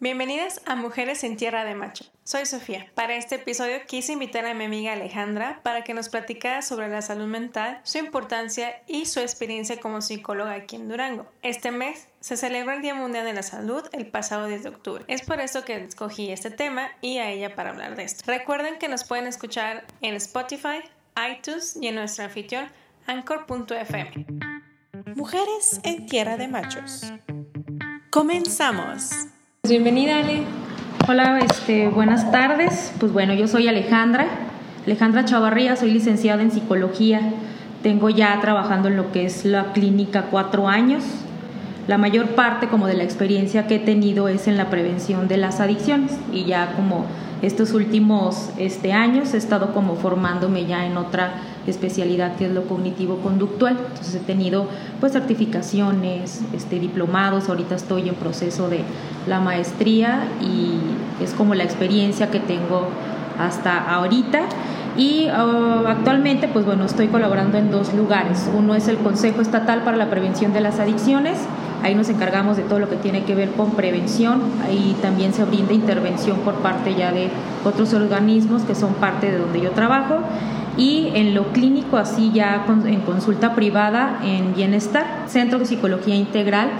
Bienvenidas a Mujeres en Tierra de Macho. Soy Sofía. Para este episodio quise invitar a mi amiga Alejandra para que nos platicara sobre la salud mental, su importancia y su experiencia como psicóloga aquí en Durango. Este mes se celebra el Día Mundial de la Salud el pasado 10 de octubre. Es por esto que escogí este tema y a ella para hablar de esto. Recuerden que nos pueden escuchar en Spotify, iTunes y en nuestro anfitrión anchor.fm. Mujeres en Tierra de Machos. Comenzamos. Bienvenida, Ale. Hola, este, buenas tardes. Pues bueno, yo soy Alejandra, Alejandra Chavarría, soy licenciada en psicología. Tengo ya trabajando en lo que es la clínica cuatro años. La mayor parte como de la experiencia que he tenido es en la prevención de las adicciones y ya como estos últimos este, años he estado como formándome ya en otra especialidad que es lo cognitivo-conductual. Entonces he tenido pues certificaciones, este, diplomados, ahorita estoy en proceso de la maestría y es como la experiencia que tengo hasta ahorita. Y uh, actualmente, pues bueno, estoy colaborando en dos lugares. Uno es el Consejo Estatal para la Prevención de las Adicciones. Ahí nos encargamos de todo lo que tiene que ver con prevención. Ahí también se brinda intervención por parte ya de otros organismos que son parte de donde yo trabajo y en lo clínico, así ya en consulta privada, en bienestar, Centro de Psicología Integral.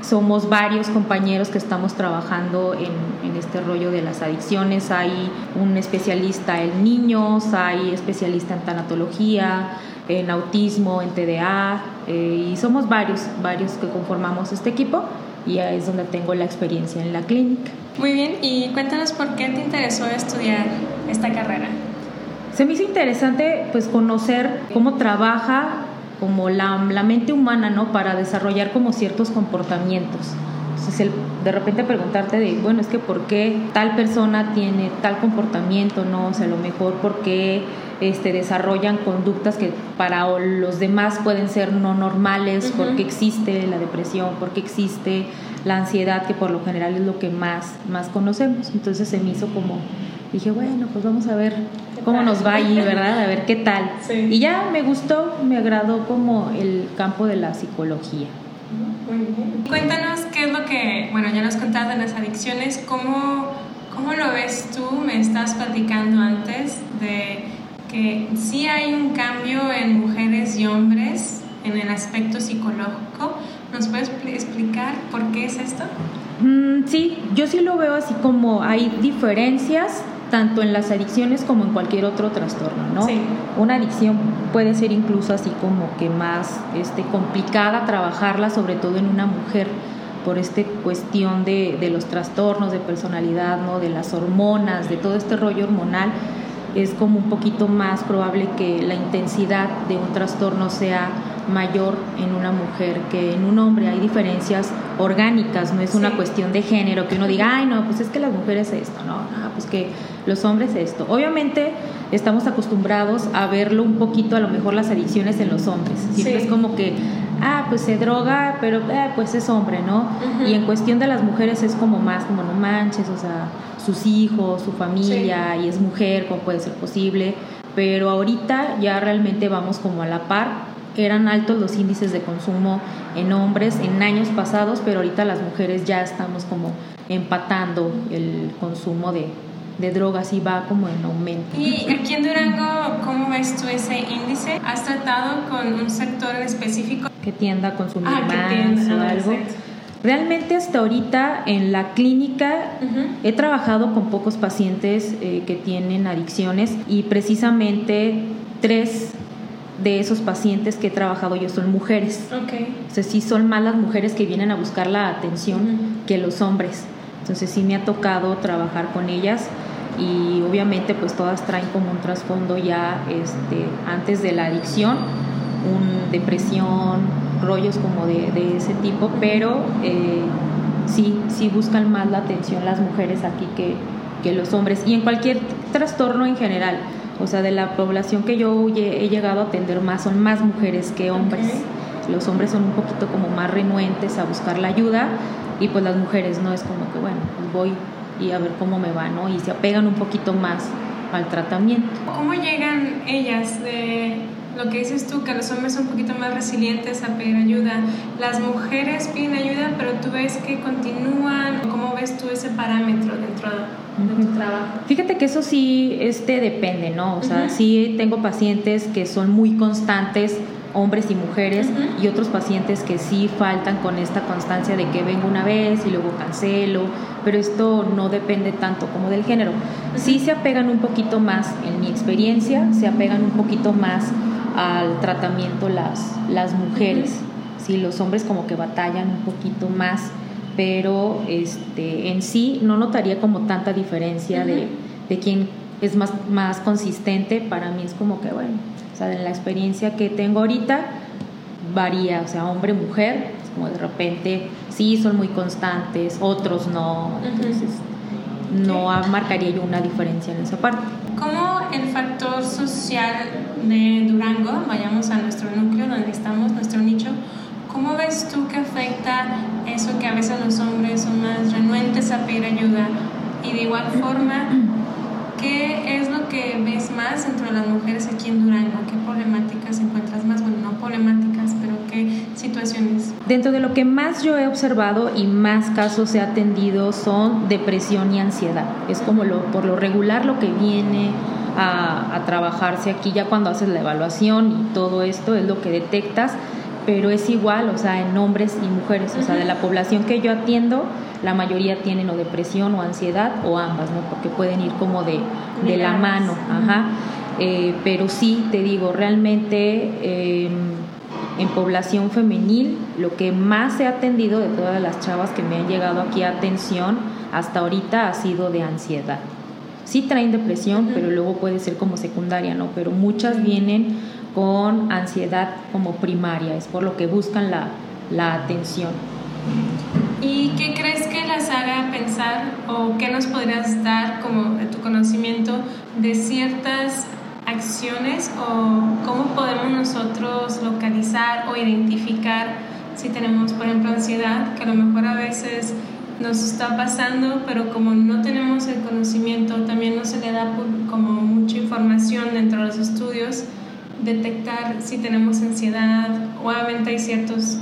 Somos varios compañeros que estamos trabajando en, en este rollo de las adicciones. Hay un especialista en niños, hay especialista en tanatología, en autismo, en TDA, eh, y somos varios, varios que conformamos este equipo y es donde tengo la experiencia en la clínica. Muy bien, y cuéntanos por qué te interesó estudiar esta carrera. Se me hizo interesante pues conocer cómo trabaja como la, la mente humana, ¿no? Para desarrollar como ciertos comportamientos. Entonces, el, de repente preguntarte de, bueno, es que por qué tal persona tiene tal comportamiento, ¿no? O sea, a lo mejor por qué este, desarrollan conductas que para los demás pueden ser no normales, por qué existe la depresión, por qué existe la ansiedad, que por lo general es lo que más, más conocemos. Entonces se me hizo como dije, bueno, pues vamos a ver cómo nos va ahí, ¿verdad? A ver qué tal. Y ya me gustó, me agradó como el campo de la psicología. Cuéntanos qué es lo que, bueno, ya nos contaste de las adicciones, ¿cómo, ¿cómo lo ves tú? Me estás platicando antes de que sí hay un cambio en mujeres y hombres en el aspecto psicológico. ¿Nos puedes explicar por qué es esto? Mm, sí, yo sí lo veo así como hay diferencias tanto en las adicciones como en cualquier otro trastorno, ¿no? Una adicción puede ser incluso así como que más este, complicada trabajarla, sobre todo en una mujer, por esta cuestión de, de los trastornos de personalidad, ¿no? De las hormonas, de todo este rollo hormonal es como un poquito más probable que la intensidad de un trastorno sea mayor en una mujer que en un hombre. Hay diferencias orgánicas, no es una cuestión de género, que uno diga, ay, no, pues es que las mujeres esto, no, no, pues que los hombres esto. Obviamente estamos acostumbrados a verlo un poquito, a lo mejor las adicciones en los hombres. Siempre es como que, ah, pues se droga, pero eh, pues es hombre, ¿no? Y en cuestión de las mujeres es como más, como no manches, o sea, sus hijos, su familia, y es mujer, ¿cómo puede ser posible? Pero ahorita ya realmente vamos como a la par eran altos los índices de consumo en hombres en años pasados, pero ahorita las mujeres ya estamos como empatando el consumo de, drogas y va como en aumento. ¿Y aquí en Durango cómo ves tú ese índice? ¿Has tratado con un sector en específico? Que tienda a consumir ah, más o ah, algo. Realmente hasta ahorita en la clínica he trabajado con pocos pacientes eh, que tienen adicciones y precisamente tres de esos pacientes que he trabajado yo son mujeres. Okay. O sea, sí son más las mujeres que vienen a buscar la atención que los hombres. Entonces sí me ha tocado trabajar con ellas y obviamente pues todas traen como un trasfondo ya este, antes de la adicción, un depresión, rollos como de, ese tipo, pero eh, sí, sí buscan más la atención las mujeres aquí que, que los hombres y en cualquier trastorno en general o sea, de la población que yo he llegado a atender más, son más mujeres que hombres. Los hombres son un poquito como más renuentes a buscar la ayuda y pues las mujeres no es como que, bueno, pues voy y a ver cómo me va, ¿no? Y se apegan un poquito más al tratamiento. ¿Cómo llegan ellas de lo que dices tú, que los hombres son un poquito más resilientes a pedir ayuda. Las mujeres piden ayuda, pero tú ves que continúan. ¿Cómo ves tú ese parámetro dentro de tu trabajo? Fíjate que eso sí este, depende, ¿no? O sea, sí tengo pacientes que son muy constantes hombres y mujeres y otros pacientes que sí faltan con esta constancia de que vengo una vez y luego cancelo, pero esto no depende tanto como del género. Sí se apegan un poquito más, en mi experiencia, se apegan un poquito más al tratamiento las, las mujeres. Sí, los hombres como que batallan un poquito más, pero este, en sí no notaría como tanta diferencia de, de quién es más, más consistente. Para mí es como que, bueno, o sea, en la experiencia que tengo ahorita varía, o sea, hombre, mujer, es como de repente sí son muy constantes, otros no, entonces no marcaría yo una diferencia en esa parte. ¿Cómo el factor social de Durango, vayamos a nuestro núcleo donde estamos, nuestro nicho, ¿cómo ves tú que afecta eso que a veces los hombres son más renuentes a pedir ayuda? Y de igual forma, ¿Qué es lo que ves más entre las mujeres aquí en Durango? ¿Qué problemáticas encuentras más? Bueno, no problemáticas, pero ¿qué situaciones? Dentro de lo que más yo he observado y más casos he atendido son depresión y ansiedad. Es como lo, por lo regular lo que viene a, a trabajarse aquí ya cuando haces la evaluación y todo esto es lo que detectas pero es igual, o sea, en hombres y mujeres, o sea, de la población que yo atiendo, la mayoría tienen o depresión o ansiedad o ambas, ¿no? Porque pueden ir como de, de la mano, ajá. Eh, pero sí, te digo, realmente em, en población femenil, lo que más he atendido de todas las chavas que me han llegado aquí a atención hasta ahorita ha sido de ansiedad. Sí traen depresión, pero luego puede ser como secundaria, ¿no? Pero muchas vienen con ansiedad como primaria, es por lo que buscan la, la atención. ¿Y qué crees que las haga pensar o qué nos podrías dar como tu conocimiento de ciertas acciones o cómo podemos nosotros localizar o identificar si tenemos, por ejemplo, ansiedad, que a lo mejor a veces nos está pasando, pero como no tenemos el conocimiento, también no se le da como mucha información dentro de los estudios, detectar si tenemos ansiedad. Obviamente hay ciertos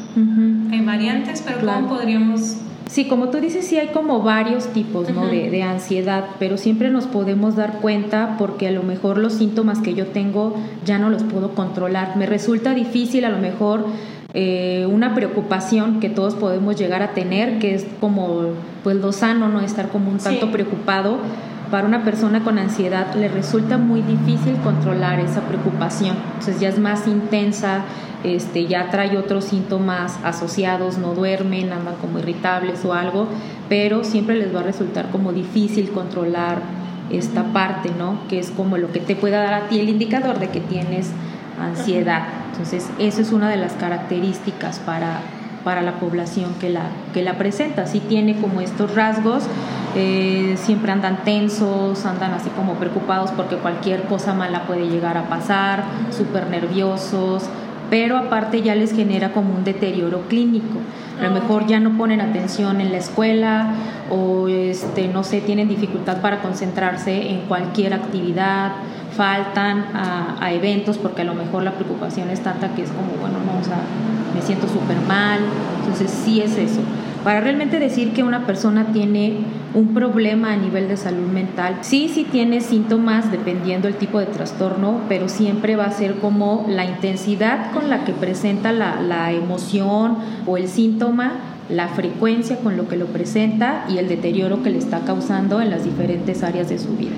hay variantes, pero ¿cómo podríamos Sí, como tú dices, sí hay como varios tipos ¿no? de, de, ansiedad, pero siempre nos podemos dar cuenta porque a lo mejor los síntomas que yo tengo ya no los puedo controlar. Me resulta difícil a lo mejor eh, una preocupación que todos podemos llegar a tener, que es como pues lo sano, no estar como un tanto preocupado para una persona con ansiedad le resulta muy difícil controlar esa preocupación. Entonces ya es más intensa, este, ya trae otros síntomas asociados, no duermen, andan como irritables o algo, pero siempre les va a resultar como difícil controlar esta parte, ¿no? Que es como lo que te pueda dar a ti el indicador de que tienes ansiedad. Entonces, eso es una de las características para para la población que la, que la presenta. Sí tiene como estos rasgos, eh, siempre andan tensos, andan así como preocupados porque cualquier cosa mala puede llegar a pasar, súper nerviosos, pero aparte ya les genera como un deterioro clínico. A lo mejor ya no ponen atención en la escuela o este, no sé, tienen dificultad para concentrarse en cualquier actividad, faltan a, a eventos porque a lo mejor la preocupación es tanta que es como, bueno, no, o sea, me siento súper mal. Entonces sí es eso. Para realmente decir que una persona tiene un problema a nivel de salud mental, sí, sí tiene síntomas dependiendo el tipo de trastorno, pero siempre va a ser como la intensidad con la que presenta la, la emoción o el síntoma la frecuencia con lo que lo presenta y el deterioro que le está causando en las diferentes áreas de su vida.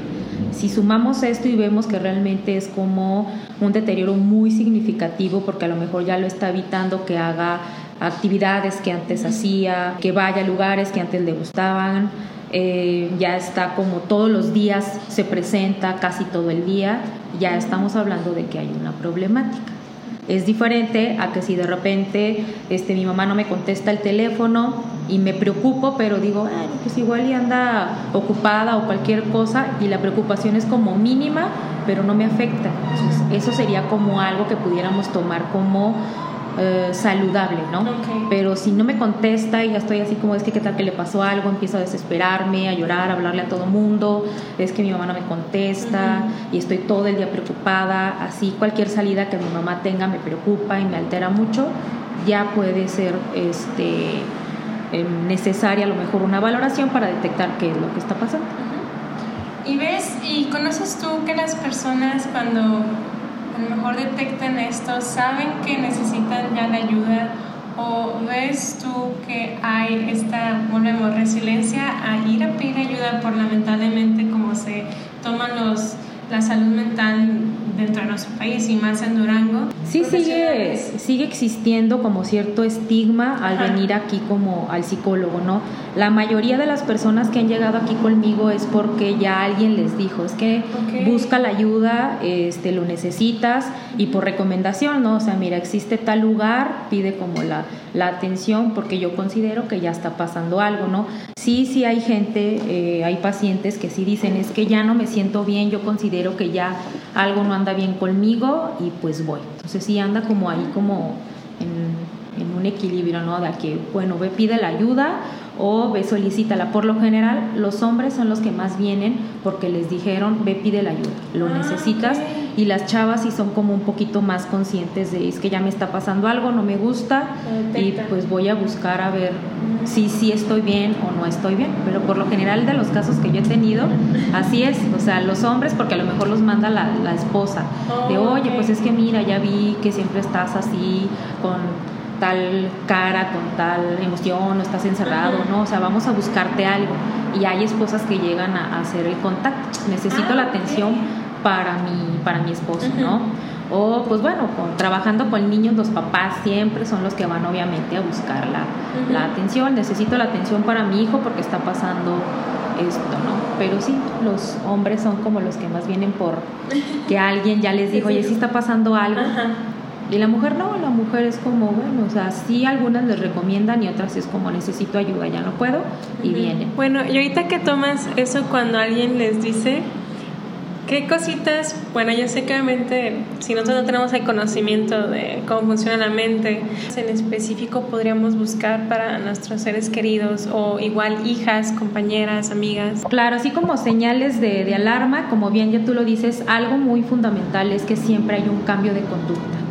Si sumamos esto y vemos que realmente es como un deterioro muy significativo porque a lo mejor ya lo está evitando que haga actividades que antes hacía, que vaya a lugares que antes le gustaban, eh, ya está como todos los días se presenta, casi todo el día, ya estamos hablando de que hay una problemática. Es diferente a que si de repente este, mi mamá no me contesta el teléfono y me preocupo, pero digo, pues igual y anda ocupada o cualquier cosa y la preocupación es como mínima, pero no me afecta. eso sería como algo que pudiéramos tomar como eh, saludable, ¿no? Pero si no me contesta y ya estoy así como es que qué tal que le pasó algo, empiezo a desesperarme, a llorar, a hablarle a todo mundo, es que mi mamá no me contesta y estoy todo el día preocupada, así cualquier salida que mi mamá tenga me preocupa y me altera mucho, ya puede ser este em, necesaria a lo mejor una valoración para detectar qué es lo que está pasando. Y ves, y conoces tú que las personas cuando a lo mejor detectan esto, saben que necesitan ya la ayuda. O ves tú que hay esta, volvemos, resiliencia a ir a pedir ayuda por lamentablemente como se toman los la salud mental dentro de nuestro país y más en Durango. Sí, sigue, sigue existiendo como cierto estigma al venir aquí como al psicólogo, ¿no? La mayoría de las personas que han llegado aquí conmigo es porque ya alguien les dijo, es que busca la ayuda, este, lo necesitas y por recomendación, ¿no? O sea, mira, existe tal lugar, pide como la, la atención porque yo considero que ya está pasando algo, ¿no? Sí, sí hay gente, eh, hay pacientes que sí dicen, es que ya no me siento bien, yo considero que ya algo no anda bien conmigo y pues voy. Entonces sí anda como ahí como en, en un equilibrio, ¿no? De que, bueno, ve, pide la ayuda o ve solicítala. Por lo general, los hombres son los que más vienen porque les dijeron, ve, pide la ayuda, lo ah, necesitas. Y las chavas sí son como un poquito más conscientes de, es que ya me está pasando algo, no me gusta, y pues voy a buscar a ver si sí estoy bien o no estoy bien. Pero por lo general de los casos que yo he tenido, así es. O sea, los hombres, porque a lo mejor los manda la, la esposa, de, oye, pues es que mira, ya vi que siempre estás así con tal cara, con tal emoción, no estás encerrado, ¿no? O sea, vamos a buscarte algo. Y hay esposas que llegan a, hacer el contacto. Necesito ah, la atención para mi, para mi esposo, ¿no? O pues bueno, trabajando con niños, los papás siempre son los que van obviamente a buscar la, la atención. Necesito la atención para mi hijo porque está pasando esto, ¿no? Pero sí, los hombres son como los que más vienen por que alguien ya les dijo, oye, sí está pasando algo. Y la mujer no, la mujer es como, bueno, o sea, sí algunas les recomiendan y otras es como necesito ayuda, ya no puedo y viene. Bueno, y ahorita que tomas eso cuando alguien les dice, ¿qué cositas? Bueno, yo sé que obviamente si nosotros no tenemos el conocimiento de cómo funciona la mente, en específico podríamos buscar para nuestros seres queridos o igual hijas, compañeras, amigas. Claro, así como señales de, de alarma, como bien ya tú lo dices, algo muy fundamental es que siempre hay un cambio de conducta.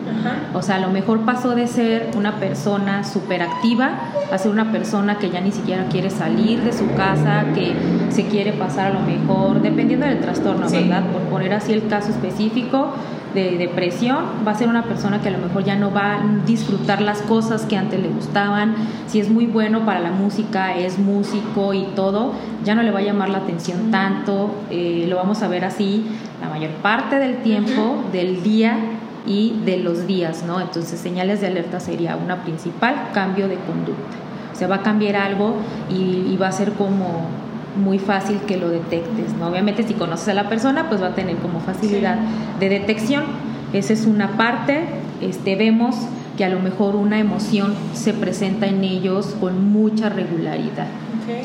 O sea, a lo mejor pasó de ser una persona súper activa a ser una persona que ya ni siquiera quiere salir de su casa, que se quiere pasar a lo mejor, dependiendo del trastorno, ¿verdad? Por poner así el caso específico de depresión, va a ser una persona que a lo mejor ya no va a disfrutar las cosas que antes le gustaban. Si es muy bueno para la música, es músico y todo, ya no le va a llamar la atención tanto. Eh, lo vamos a ver así la mayor parte del tiempo del día y de los días, ¿no? Entonces, señales de alerta sería una principal, cambio de conducta. O sea, va a cambiar algo y, va a ser como muy fácil que lo detectes, ¿no? Obviamente si conoces a la persona, pues va a tener como facilidad de detección. Esa es una parte. Este, vemos que a lo mejor una emoción se presenta en ellos con mucha regularidad.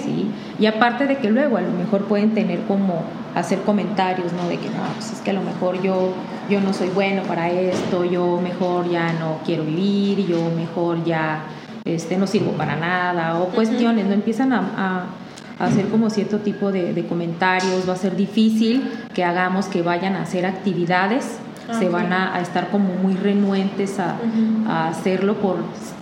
¿sí? Y aparte de que luego a lo mejor pueden tener como hacer comentarios, ¿no? De que no, pues es que a lo mejor yo, yo no soy bueno para esto, yo mejor ya no quiero vivir, yo mejor ya este, no sirvo para nada, o cuestiones, ¿no? Empiezan a, hacer como cierto tipo de, comentarios, va a ser difícil que hagamos que vayan a hacer actividades, se van a, estar como muy renuentes a, a hacerlo por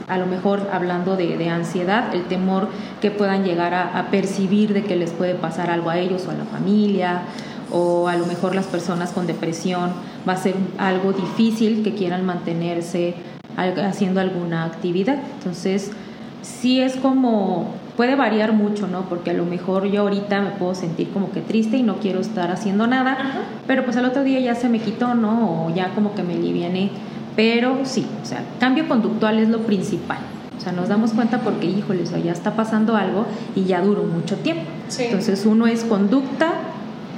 a lo mejor hablando de, ansiedad, el temor que puedan llegar a, percibir de que les puede pasar algo a ellos o a la familia, o a lo mejor las personas con depresión, va a ser algo difícil que quieran mantenerse haciendo alguna actividad. Entonces, sí es como, puede variar mucho, ¿no? Porque a lo mejor yo ahorita me puedo sentir como que triste y no quiero estar haciendo nada, pero pues al otro día ya se me quitó, ¿no? O ya como que me liviané pero sí, o sea, cambio conductual es lo principal. O sea, nos damos cuenta porque, híjole, ya está pasando algo y ya duró mucho tiempo. Entonces, uno es conducta,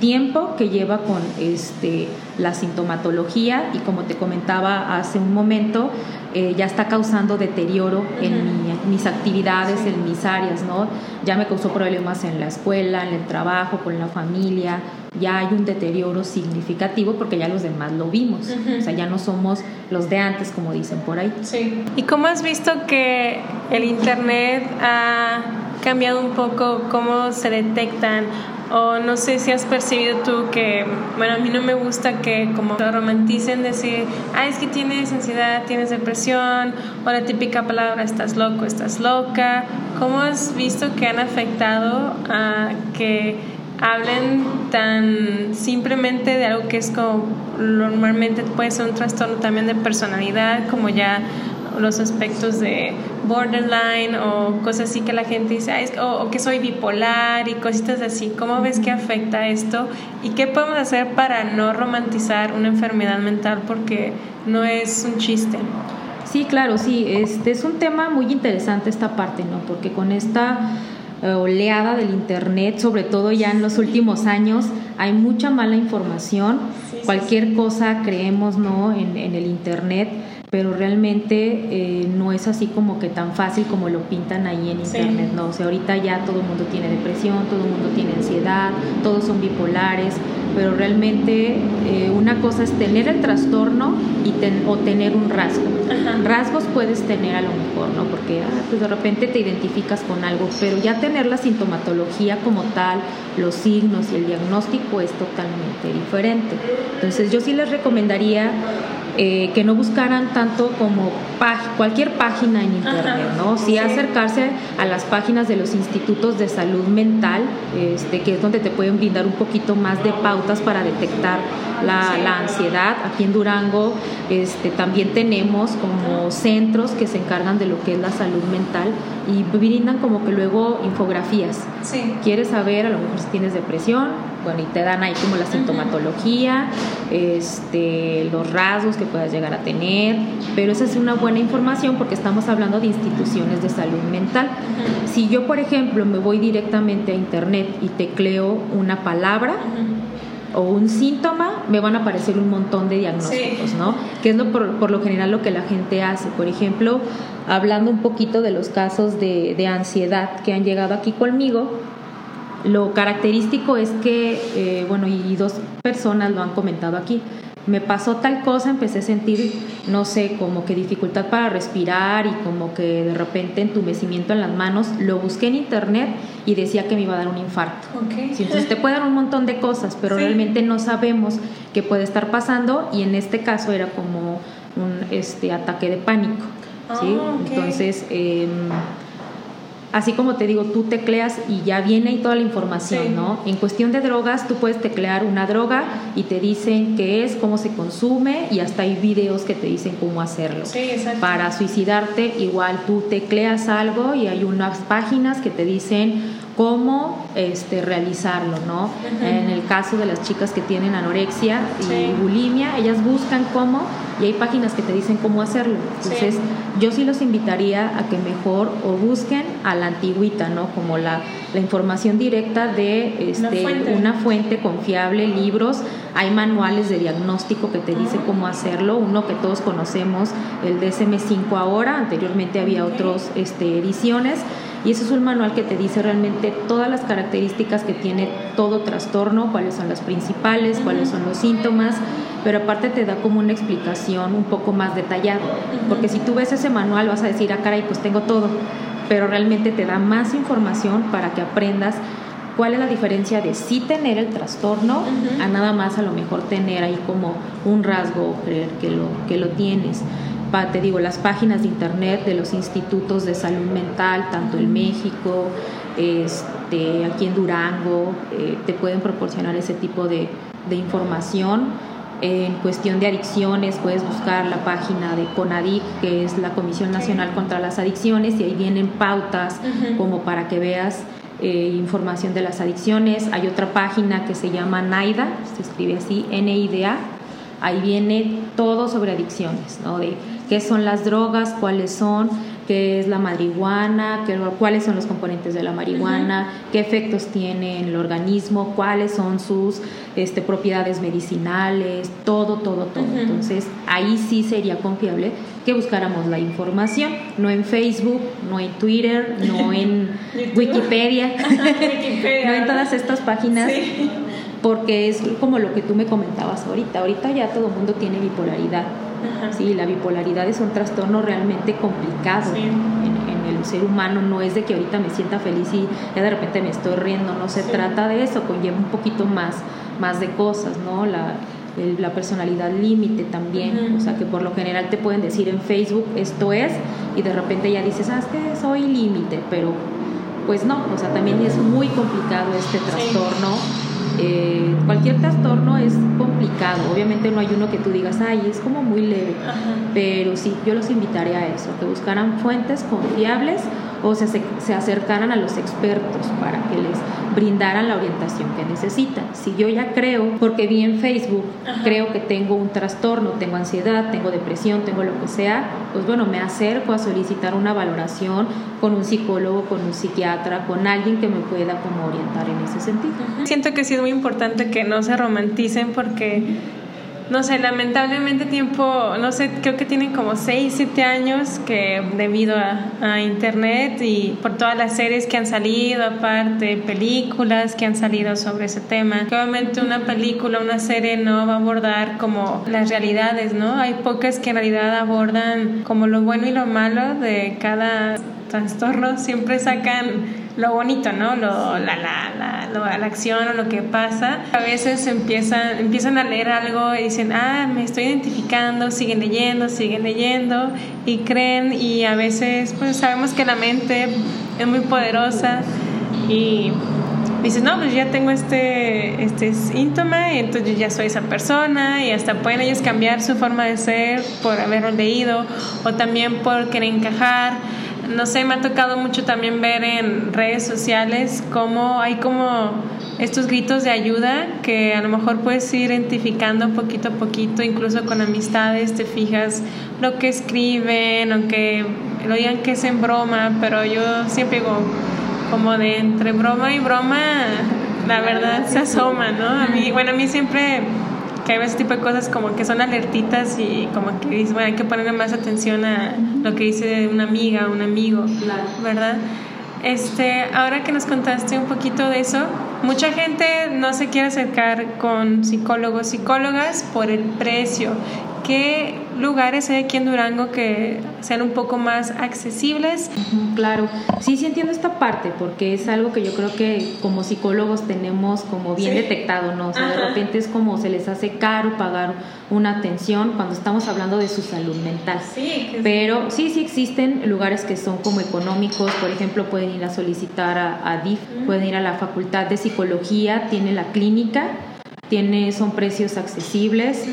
tiempo que lleva con este, la sintomatología y como te comentaba hace un momento, eh, ya está causando deterioro en, mis actividades, en mis áreas, ¿no? Ya me causó problemas en la escuela, en el trabajo, con la familia, ya hay un deterioro significativo porque ya los demás lo vimos. O sea, ya no somos los de antes, como dicen por ahí. Sí. ¿Y cómo has visto que el Internet ha cambiado un poco cómo se detectan o no sé si has percibido tú que, bueno, a mí no me gusta que como lo romanticen decir, ah, es que tienes ansiedad, tienes depresión, o la típica palabra, estás loco, estás loca. ¿Cómo has visto que han afectado a que hablen tan simplemente de algo que es como normalmente puede ser un trastorno también de personalidad, como ya los aspectos de borderline o cosas así que la gente dice, o, que soy bipolar y cositas así. ¿Cómo ves que afecta esto? ¿Y qué podemos hacer para no romantizar una enfermedad mental porque no es un chiste? Sí, claro, sí. Este es un tema muy interesante esta parte, ¿no? Porque con esta eh, oleada del Internet, sobre todo ya en los últimos años, hay mucha mala información. Cualquier cosa creemos, ¿no? En, en el Internet pero realmente eh, no es así como que tan fácil como lo pintan ahí en internet, ¿no? O sea, ahorita ya todo el mundo tiene depresión, todo el mundo tiene ansiedad, todos son bipolares, pero realmente eh, una cosa es tener el trastorno y o tener un rasgo. Rasgos puedes tener a lo mejor, ¿no? Porque ah, pues de repente te identificas con algo, pero ya tener la sintomatología como tal, los signos y el diagnóstico es totalmente diferente. Entonces yo sí les recomendaría eh, que no buscaran tanto como cualquier página en internet, ¿no? Sí, acercarse a las páginas de los institutos de salud mental, este, que es donde te pueden brindar un poquito más de pautas para detectar la, ansiedad. Aquí en Durango este, también tenemos como centros que se encargan de lo que es la salud mental y brindan como que luego infografías. Sí. ¿Quieres saber a lo mejor si tienes depresión? Bueno, y te dan ahí como la sintomatología, este, los rasgos que puedas llegar a tener, pero esa es una buena información porque estamos hablando de instituciones de salud mental. Si yo, por ejemplo, me voy directamente a internet y tecleo una palabra, o un síntoma, me van a aparecer un montón de diagnósticos, ¿no? Que es lo, por, lo general lo que la gente hace. Por ejemplo, hablando un poquito de los casos de, de ansiedad que han llegado aquí conmigo, lo característico es que, eh, bueno, y dos personas lo han comentado aquí, me pasó tal cosa, empecé a sentir, no sé, como que dificultad para respirar y como que de repente entumecimiento en las manos. Lo busqué en internet y decía que me iba a dar un infarto. entonces te puede dar un montón de cosas, pero realmente no sabemos qué puede estar pasando y en este caso era como un este, ataque de pánico. ¿sí? Ah, entonces... Eh, así como te digo, tú tecleas y ya viene ahí toda la información, ¿no? En cuestión de drogas, tú puedes teclear una droga y te dicen qué es, cómo se consume y hasta hay videos que te dicen cómo hacerlo. Sí, exacto. Para suicidarte, igual tú tecleas algo y hay unas páginas que te dicen cómo este, realizarlo, ¿no? En el caso de las chicas que tienen anorexia y bulimia, ellas buscan cómo y hay páginas que te dicen cómo hacerlo. Entonces, yo sí los invitaría a que mejor o busquen a la antigüita, ¿no? Como la, la información directa de este, una, fuente. confiable, libros, hay manuales de diagnóstico que te dicen cómo hacerlo, uno que todos conocemos, el DSM5 ahora, anteriormente había otras este, ediciones. Y eso es un manual que te dice realmente todas las características que tiene todo trastorno, cuáles son las principales, cuáles son los síntomas, pero aparte te da como una explicación un poco más detallada, porque si tú ves ese manual vas a decir, ah, caray, pues tengo todo, pero realmente te da más información para que aprendas cuál es la diferencia de sí tener el trastorno a nada más a lo mejor tener ahí como un rasgo o creer que lo, que lo tienes. Te digo, las páginas de internet de los institutos de salud mental, tanto en México, este, aquí en Durango, eh, te pueden proporcionar ese tipo de, información. En cuestión de adicciones, puedes buscar la página de CONADIC, que es la Comisión Nacional contra las Adicciones, y ahí vienen pautas como para que veas eh, información de las adicciones. Hay otra página que se llama NAIDA, se escribe así, N-I-D-A. Ahí viene todo sobre adicciones, ¿no? De qué son las drogas, cuáles son, qué es la marihuana, qué, cuáles son los componentes de la marihuana, qué efectos tiene en el organismo, cuáles son sus este, propiedades medicinales, todo, todo, todo. Entonces, ahí sí sería confiable que buscáramos la información, no en Facebook, no en Twitter, no en Wikipedia, no en todas estas páginas porque es como lo que tú me comentabas ahorita. Ahorita ya todo el mundo tiene bipolaridad. Sí, la bipolaridad es un trastorno realmente complicado en, el ser humano. No es de que ahorita me sienta feliz y ya de repente me estoy riendo. No se trata de eso, conlleva un poquito más, más de cosas, ¿no? La, la personalidad límite también, o sea que por lo general te pueden decir en Facebook esto es y de repente ya dices, ah, es que soy límite, pero pues no, o sea, también es muy complicado este trastorno. Eh, cualquier trastorno es complicado, obviamente no hay uno que tú digas, ay, es como muy leve, pero sí, yo los invitaré a eso, que buscaran fuentes confiables o se, se acercaran a los expertos para que les brindaran la orientación que necesitan. Si yo ya creo, porque vi en Facebook, creo que tengo un trastorno, tengo ansiedad, tengo depresión, tengo lo que sea, pues bueno, me acerco a solicitar una valoración con un psicólogo, con un psiquiatra, con alguien que me pueda como orientar en ese sentido. Siento que sí es muy importante que no se romanticen porque no sé, lamentablemente tiempo, no sé, creo que tienen como 6, 7 años que debido a, internet y por todas las series que han salido, aparte películas que han salido sobre ese tema, obviamente una película, una serie no va a abordar como las realidades, ¿no? Hay pocas que en realidad abordan como lo bueno y lo malo de cada trastorno, siempre sacan lo bonito, ¿no? Lo, la, la, la, la, acción o lo que pasa. A veces empiezan, empiezan a leer algo y dicen, ah, me estoy identificando, siguen leyendo, siguen leyendo y creen y a veces pues sabemos que la mente es muy poderosa y dices, no, pues ya tengo este, este síntoma y entonces ya soy esa persona y hasta pueden ellos cambiar su forma de ser por haberlo leído o también por querer encajar no sé, me ha tocado mucho también ver en redes sociales cómo hay como estos gritos de ayuda que a lo mejor puedes ir identificando poquito a poquito, incluso con amistades, te fijas lo que escriben, aunque lo digan que es en broma, pero yo siempre digo, como de entre broma y broma, la verdad se asoma, ¿no? A mí, bueno, a mí siempre que hay ese tipo de cosas como que son alertitas y como que dices, bueno, hay que ponerle más atención a lo que dice una amiga, un amigo, ¿verdad? Este, ahora que nos contaste un poquito de eso, mucha gente no se quiere acercar con psicólogos, psicólogas por el precio. ¿Qué lugares hay aquí en Durango que sean un poco más accesibles? Claro, sí, sí entiendo esta parte, porque es algo que yo creo que como psicólogos tenemos como bien detectado, ¿no? O sea, de repente es como se les hace caro pagar una atención cuando estamos hablando de su salud mental. Sí. Pero sí, sí existen lugares que son como económicos, por ejemplo, pueden ir a solicitar a, DIF, pueden ir a la Facultad de Psicología, tiene la clínica tiene, son precios accesibles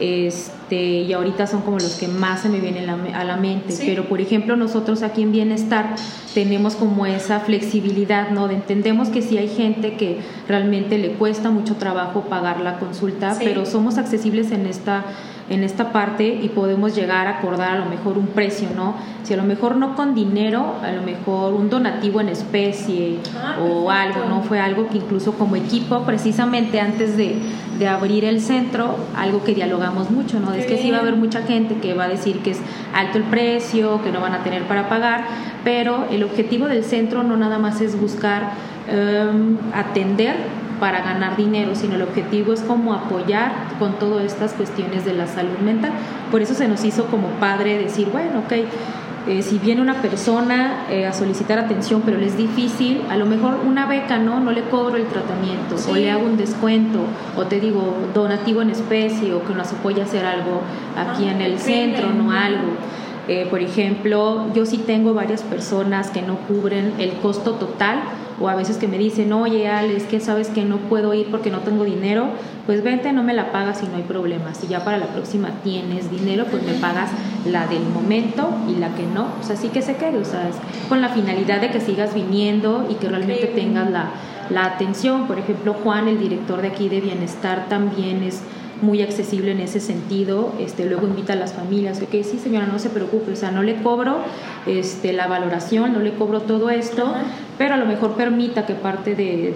este, y ahorita son como los que más se me vienen a la mente. Pero, por ejemplo, nosotros aquí en Bienestar tenemos como esa flexibilidad, ¿no? De entendemos que si hay gente que realmente le cuesta mucho trabajo pagar la consulta, pero somos accesibles en esta en esta parte y podemos llegar a acordar a lo mejor un precio, ¿no? Si a lo mejor no con dinero, a lo mejor un donativo en especie ah, o algo, ¿no? Fue algo que incluso como equipo, precisamente antes de, de abrir el centro, algo que dialogamos mucho, ¿no? Es que sí va a haber mucha gente que va a decir que es alto el precio, que no van a tener para pagar, pero el objetivo del centro no nada más es buscar em, atender para ganar dinero, sino el objetivo es como apoyar con todas estas cuestiones de la salud mental. Por eso se nos hizo como padre decir, bueno, ok, eh, si viene una persona eh, a solicitar atención, pero le es difícil, a lo mejor una beca, ¿no? No le cobro el tratamiento, o le hago un descuento, o te digo donativo en especie, o que nos apoye a hacer algo aquí en el centro, no algo. Eh, por ejemplo, yo sí tengo varias personas que no cubren el costo total o a veces que me dicen, oye, Ale, es que sabes que no puedo ir porque no tengo dinero, pues vente, no me la pagas y no hay problema. Si ya para la próxima tienes dinero, pues me pagas la del momento y la que no, o sea, sí que se quede, o sea, con la finalidad de que sigas viniendo y que realmente tengas la, la atención. Por ejemplo, Juan, el director de aquí de Bienestar, también es muy accesible en ese sentido. Este, luego invita a las familias, que sí señora, no se preocupe, o sea, no le cobro este, la valoración, no le cobro todo esto, pero a lo mejor permita que parte de,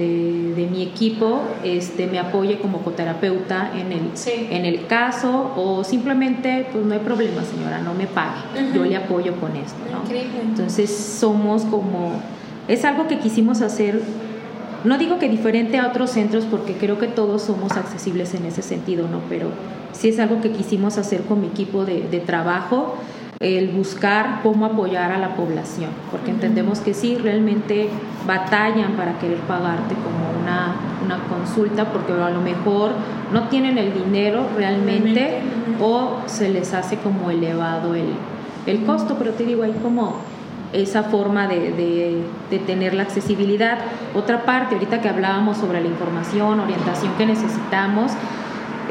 de, mi equipo este, me apoye como coterapeuta en el, en el caso o simplemente, pues no hay problema señora, no me pague, yo le apoyo con esto. ¿no? Entonces somos como, es algo que quisimos hacer no digo que diferente a otros centros porque creo que todos somos accesibles en ese sentido, ¿no? Pero sí es algo que quisimos hacer con mi equipo de, de trabajo el buscar cómo apoyar a la población, porque entendemos que sí, realmente batallan para querer pagarte como una, una consulta, porque a lo mejor no tienen el dinero realmente o se les hace como elevado el, el costo, pero te digo, hay como esa forma de, de, tener la accesibilidad. Otra parte, ahorita que hablábamos sobre la información, orientación que necesitamos,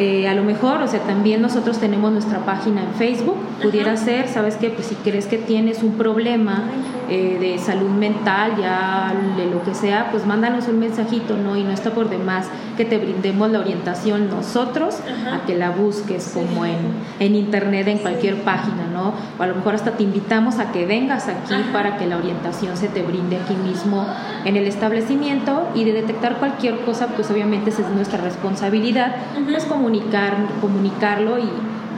eh, a lo mejor, o sea, también nosotros tenemos nuestra página en Facebook, pudiera ser, ¿sabes qué? Pues si crees que tienes un problema eh, de salud mental, ya de lo que sea, pues mándanos un mensajito, ¿no? Y no está por demás que te brindemos la orientación nosotros a que la busques como en, en internet, en cualquier página, ¿no? O a lo mejor hasta te invitamos a que vengas aquí para que la orientación se te brinde aquí mismo en el establecimiento y de detectar cualquier cosa, pues obviamente esa es nuestra responsabilidad, pues como comunicar, comunicarlo y,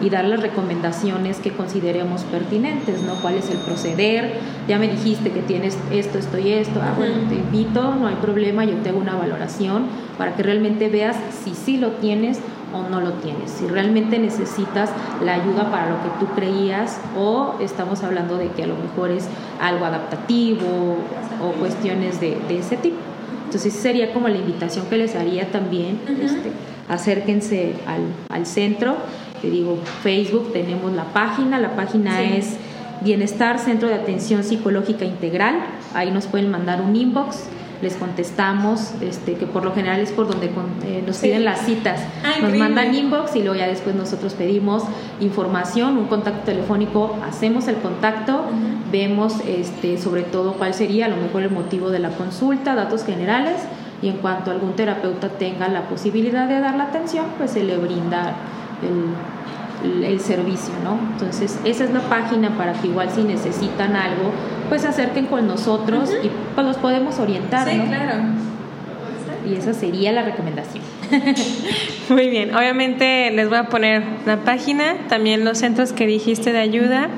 y, dar las recomendaciones que consideremos pertinentes, ¿no? ¿Cuál es el proceder? Ya me dijiste que tienes esto, esto y esto. Ah, bueno, te invito, no hay problema, yo te hago una valoración para que realmente veas si sí lo tienes o no lo tienes, si realmente necesitas la ayuda para lo que tú creías o estamos hablando de que a lo mejor es algo adaptativo o cuestiones de, de ese tipo. Entonces sería como la invitación que les haría también. Uh -huh. este, acérquense al, al, centro. Te digo, Facebook, tenemos la página. La página sí. es Bienestar Centro de Atención Psicológica Integral. Ahí nos pueden mandar un inbox les contestamos, este, que por lo general es por donde con, eh, nos piden sí. las citas. Ah, nos mandan inbox y luego ya después nosotros pedimos información, un contacto telefónico, hacemos el contacto, uh -huh. vemos este, sobre todo cuál sería a lo mejor el motivo de la consulta, datos generales y en cuanto algún terapeuta tenga la posibilidad de dar la atención, pues se le brinda el, el, servicio, ¿no? Entonces, esa es la página para que igual si necesitan algo, pues se acerquen con nosotros uh -huh. y pues los podemos orientar, sí, ¿no? claro. Y esa sería la recomendación. Muy bien, obviamente les voy a poner la página, también los centros que dijiste de ayuda.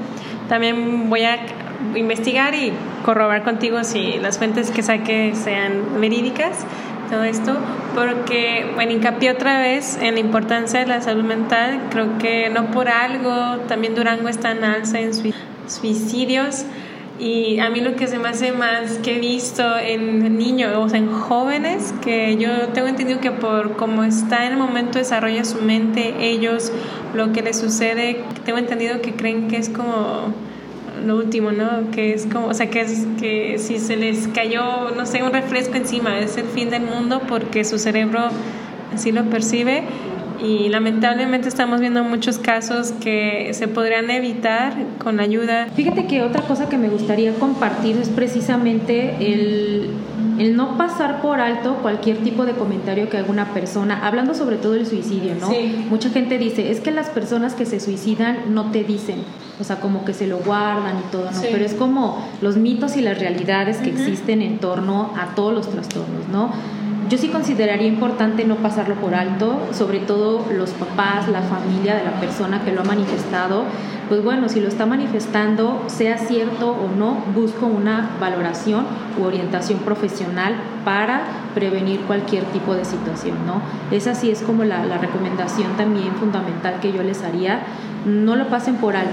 También voy a investigar y corroborar contigo si las fuentes que saque sean verídicas, todo esto, porque, bueno, hincapié otra vez en la importancia de la salud mental. Creo que no por algo también Durango está en alza en suicidios. Y a mí lo que se me hace más que he visto en niños, o sea, en jóvenes, que yo tengo entendido que por cómo está en el momento desarrolla su mente, ellos, lo que les sucede, tengo entendido que creen que es como lo último, ¿no? Que es como, o sea, que, es, que si se les cayó, no sé, un refresco encima, es el fin del mundo porque su cerebro así lo percibe y lamentablemente estamos viendo muchos casos que se podrían evitar con ayuda. Fíjate que otra cosa que me gustaría compartir es precisamente el, el no pasar por alto cualquier tipo de comentario que haga una persona, hablando sobre todo del suicidio, ¿no? Sí. Mucha gente dice, es que las personas que se suicidan no te dicen, o sea, como que se lo guardan y todo, ¿no? Sí. Pero es como los mitos y las realidades que uh -huh. existen en torno a todos los trastornos, ¿no? Yo sí consideraría importante no pasarlo por alto, sobre todo los papás, la familia de la persona que lo ha manifestado. Pues bueno, si lo está manifestando, sea cierto o no, busco una valoración u orientación profesional para prevenir cualquier tipo de situación, ¿no? Esa sí es como la, la recomendación también fundamental que yo les haría. No lo pasen por alto.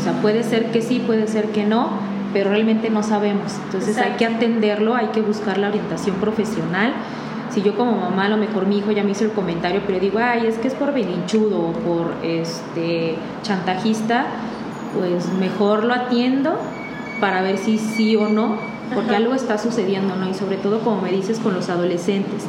O sea, puede ser que sí, puede ser que no, pero realmente no sabemos. Entonces Exacto. hay que atenderlo, hay que buscar la orientación profesional. Si yo como mamá, a lo mejor mi hijo ya me hizo el comentario, pero digo, ay, es que es por belinchudo o por este chantajista, pues mejor lo atiendo para ver si sí o no, porque Ajá. algo está sucediendo, ¿no? Y sobre todo, como me dices, con los adolescentes.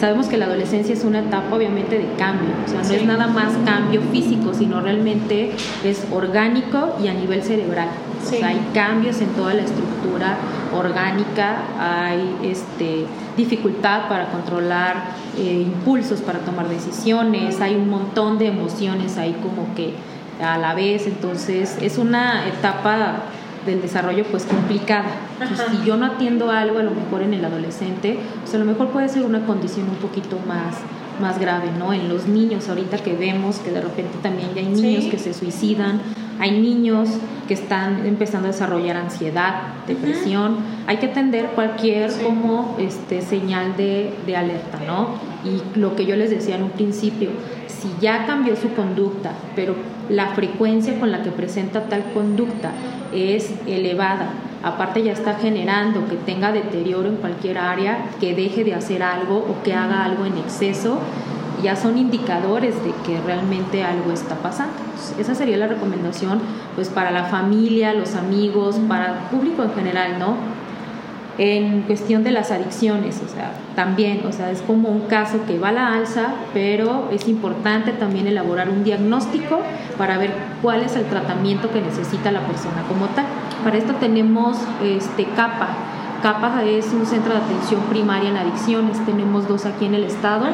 Sabemos que la adolescencia es una etapa obviamente de cambio, o sea, no sí. es nada más cambio físico, sino realmente es orgánico y a nivel cerebral. Sí. O sea, hay cambios en toda la estructura orgánica, hay este, dificultad para controlar eh, impulsos, para tomar decisiones, hay un montón de emociones ahí como que a la vez, entonces es una etapa del desarrollo pues complicada. Entonces, si yo no atiendo algo a lo mejor en el adolescente, pues a lo mejor puede ser una condición un poquito más más grave, ¿no? En los niños ahorita que vemos que de repente también ya hay niños sí. que se suicidan hay niños que están empezando a desarrollar ansiedad, depresión. Hay que atender cualquier como este, señal de, de alerta, ¿no? Y lo que yo les decía en un principio, si ya cambió su conducta, pero la frecuencia con la que presenta tal conducta es elevada, aparte ya está generando que tenga deterioro en cualquier área, que deje de hacer algo o que haga algo en exceso, ya son indicadores de que realmente algo está pasando. Esa sería la recomendación pues para la familia, los amigos, para el público en general, ¿no? En cuestión de las adicciones, o sea, también, o sea, es como un caso que va a la alza, pero es importante también elaborar un diagnóstico para ver cuál es el tratamiento que necesita la persona como tal. Para esto tenemos este CAPA. CAPA es un centro de atención primaria en adicciones. Tenemos dos aquí en el estado.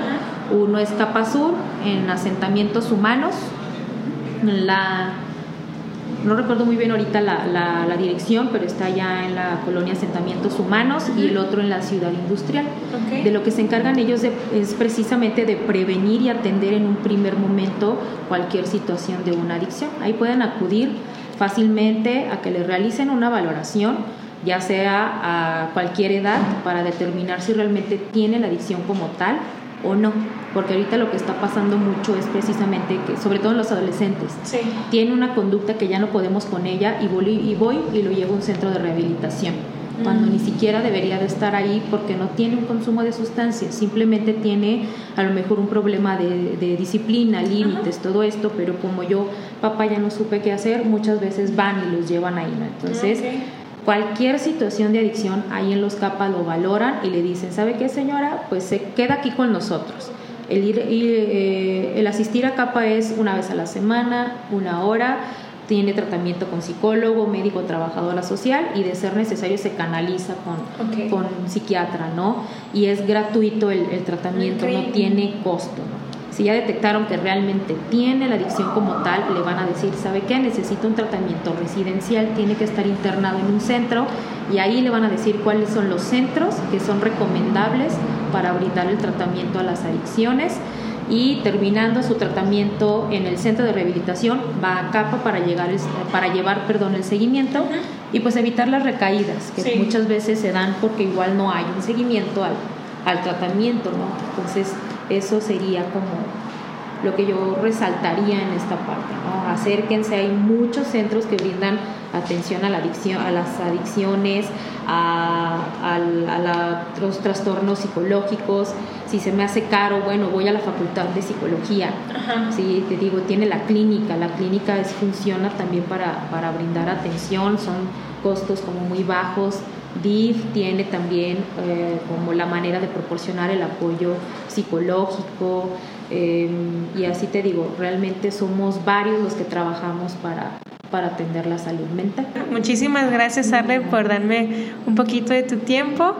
Uno es Capa Sur, en asentamientos humanos. La, no recuerdo muy bien ahorita la, la, dirección, pero está ya en la colonia Asentamientos Humanos y el otro en la ciudad industrial. De lo que se encargan ellos es precisamente de prevenir y atender en un primer momento cualquier situación de una adicción. Ahí pueden acudir fácilmente a que les realicen una valoración, ya sea a cualquier edad, para determinar si realmente tiene la adicción como tal o no, porque ahorita lo que está pasando mucho es precisamente que, sobre todo en los adolescentes, tiene una conducta que ya no podemos con ella y voy y, voy y lo llevo a un centro de rehabilitación, cuando mm. ni siquiera debería de estar ahí porque no tiene un consumo de sustancias, simplemente tiene a lo mejor un problema de, disciplina, límites, todo esto, pero como yo, papá, ya no supe qué hacer, muchas veces van y los llevan ahí, ¿no? Entonces... Cualquier situación de adicción, ahí en los CAPA lo valoran y le dicen, ¿sabe qué señora? Pues se queda aquí con nosotros. El, ir, eh, el asistir a CAPA es una vez a la semana, una hora, tiene tratamiento con psicólogo, médico, trabajadora social y de ser necesario se canaliza con, con psiquiatra, ¿no? Y es gratuito el, el tratamiento, no tiene costo, ¿no? Si ya detectaron que realmente tiene la adicción como tal, le van a decir, ¿sabe qué? Necesita un tratamiento residencial, tiene que estar internado en un centro y ahí le van a decir cuáles son los centros que son recomendables para brindar el tratamiento a las adicciones. Y terminando su tratamiento en el centro de rehabilitación va a capa para llegar para llevar perdón el seguimiento y pues evitar las recaídas que muchas veces se dan porque igual no hay un seguimiento al, al tratamiento no entonces eso sería como lo que yo resaltaría en esta parte. ¿no? Acérquense, hay muchos centros que brindan atención a, la adicción, a las adicciones, a, los trastornos psicológicos. Si se me hace caro, bueno, voy a la facultad de psicología. Si te digo, tiene la clínica, la clínica es, funciona también para, para brindar atención, son costos como muy bajos DIF tiene también eh, como la manera de proporcionar el apoyo psicológico em, y así te digo, realmente somos varios los que trabajamos para, para atender la salud mental. Muchísimas gracias Arle por darme un poquito de tu tiempo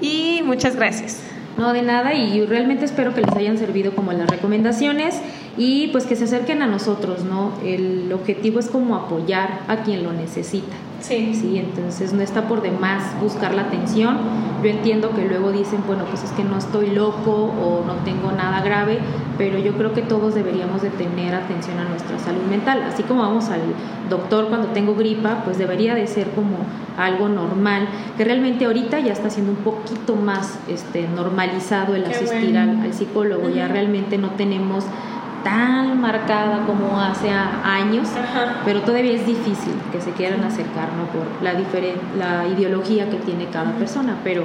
y muchas gracias. No, de nada y realmente espero que les hayan servido como las recomendaciones y pues que se acerquen a nosotros, ¿no? El objetivo es como apoyar a quien lo necesita. Sí. Sí, entonces no está por demás buscar la atención. Yo entiendo que luego dicen, bueno, pues es que no estoy loco o no tengo nada grave, pero yo creo que todos deberíamos de tener atención a nuestra salud mental. Así como vamos al doctor cuando tengo gripa, pues debería de ser como algo normal, que realmente ahorita ya está siendo un poquito más este, normalizado el asistir al, psicólogo, ya realmente no tenemos tan marcada como hace años, pero todavía es difícil que se quieran acercar ¿no? por la, la ideología que tiene cada persona, pero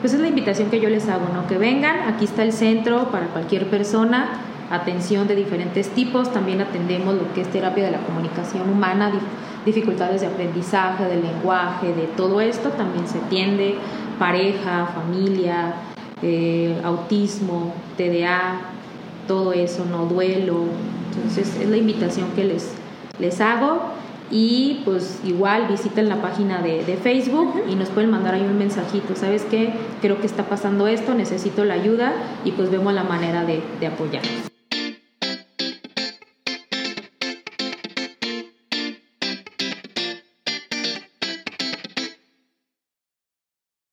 pues es la invitación que yo les hago, ¿no? que vengan, aquí está el centro para cualquier persona, atención de diferentes tipos, también atendemos lo que es terapia de la comunicación humana, dificultades de aprendizaje, del lenguaje, de todo esto, también se atiende, pareja, familia, eh, autismo, TDA, todo eso, no duelo. Entonces es la invitación que les, les hago y pues igual visiten la página de, Facebook y nos pueden mandar ahí un mensajito, ¿sabes qué? Creo que está pasando esto, necesito la ayuda y pues vemos la manera de, de apoyarnos.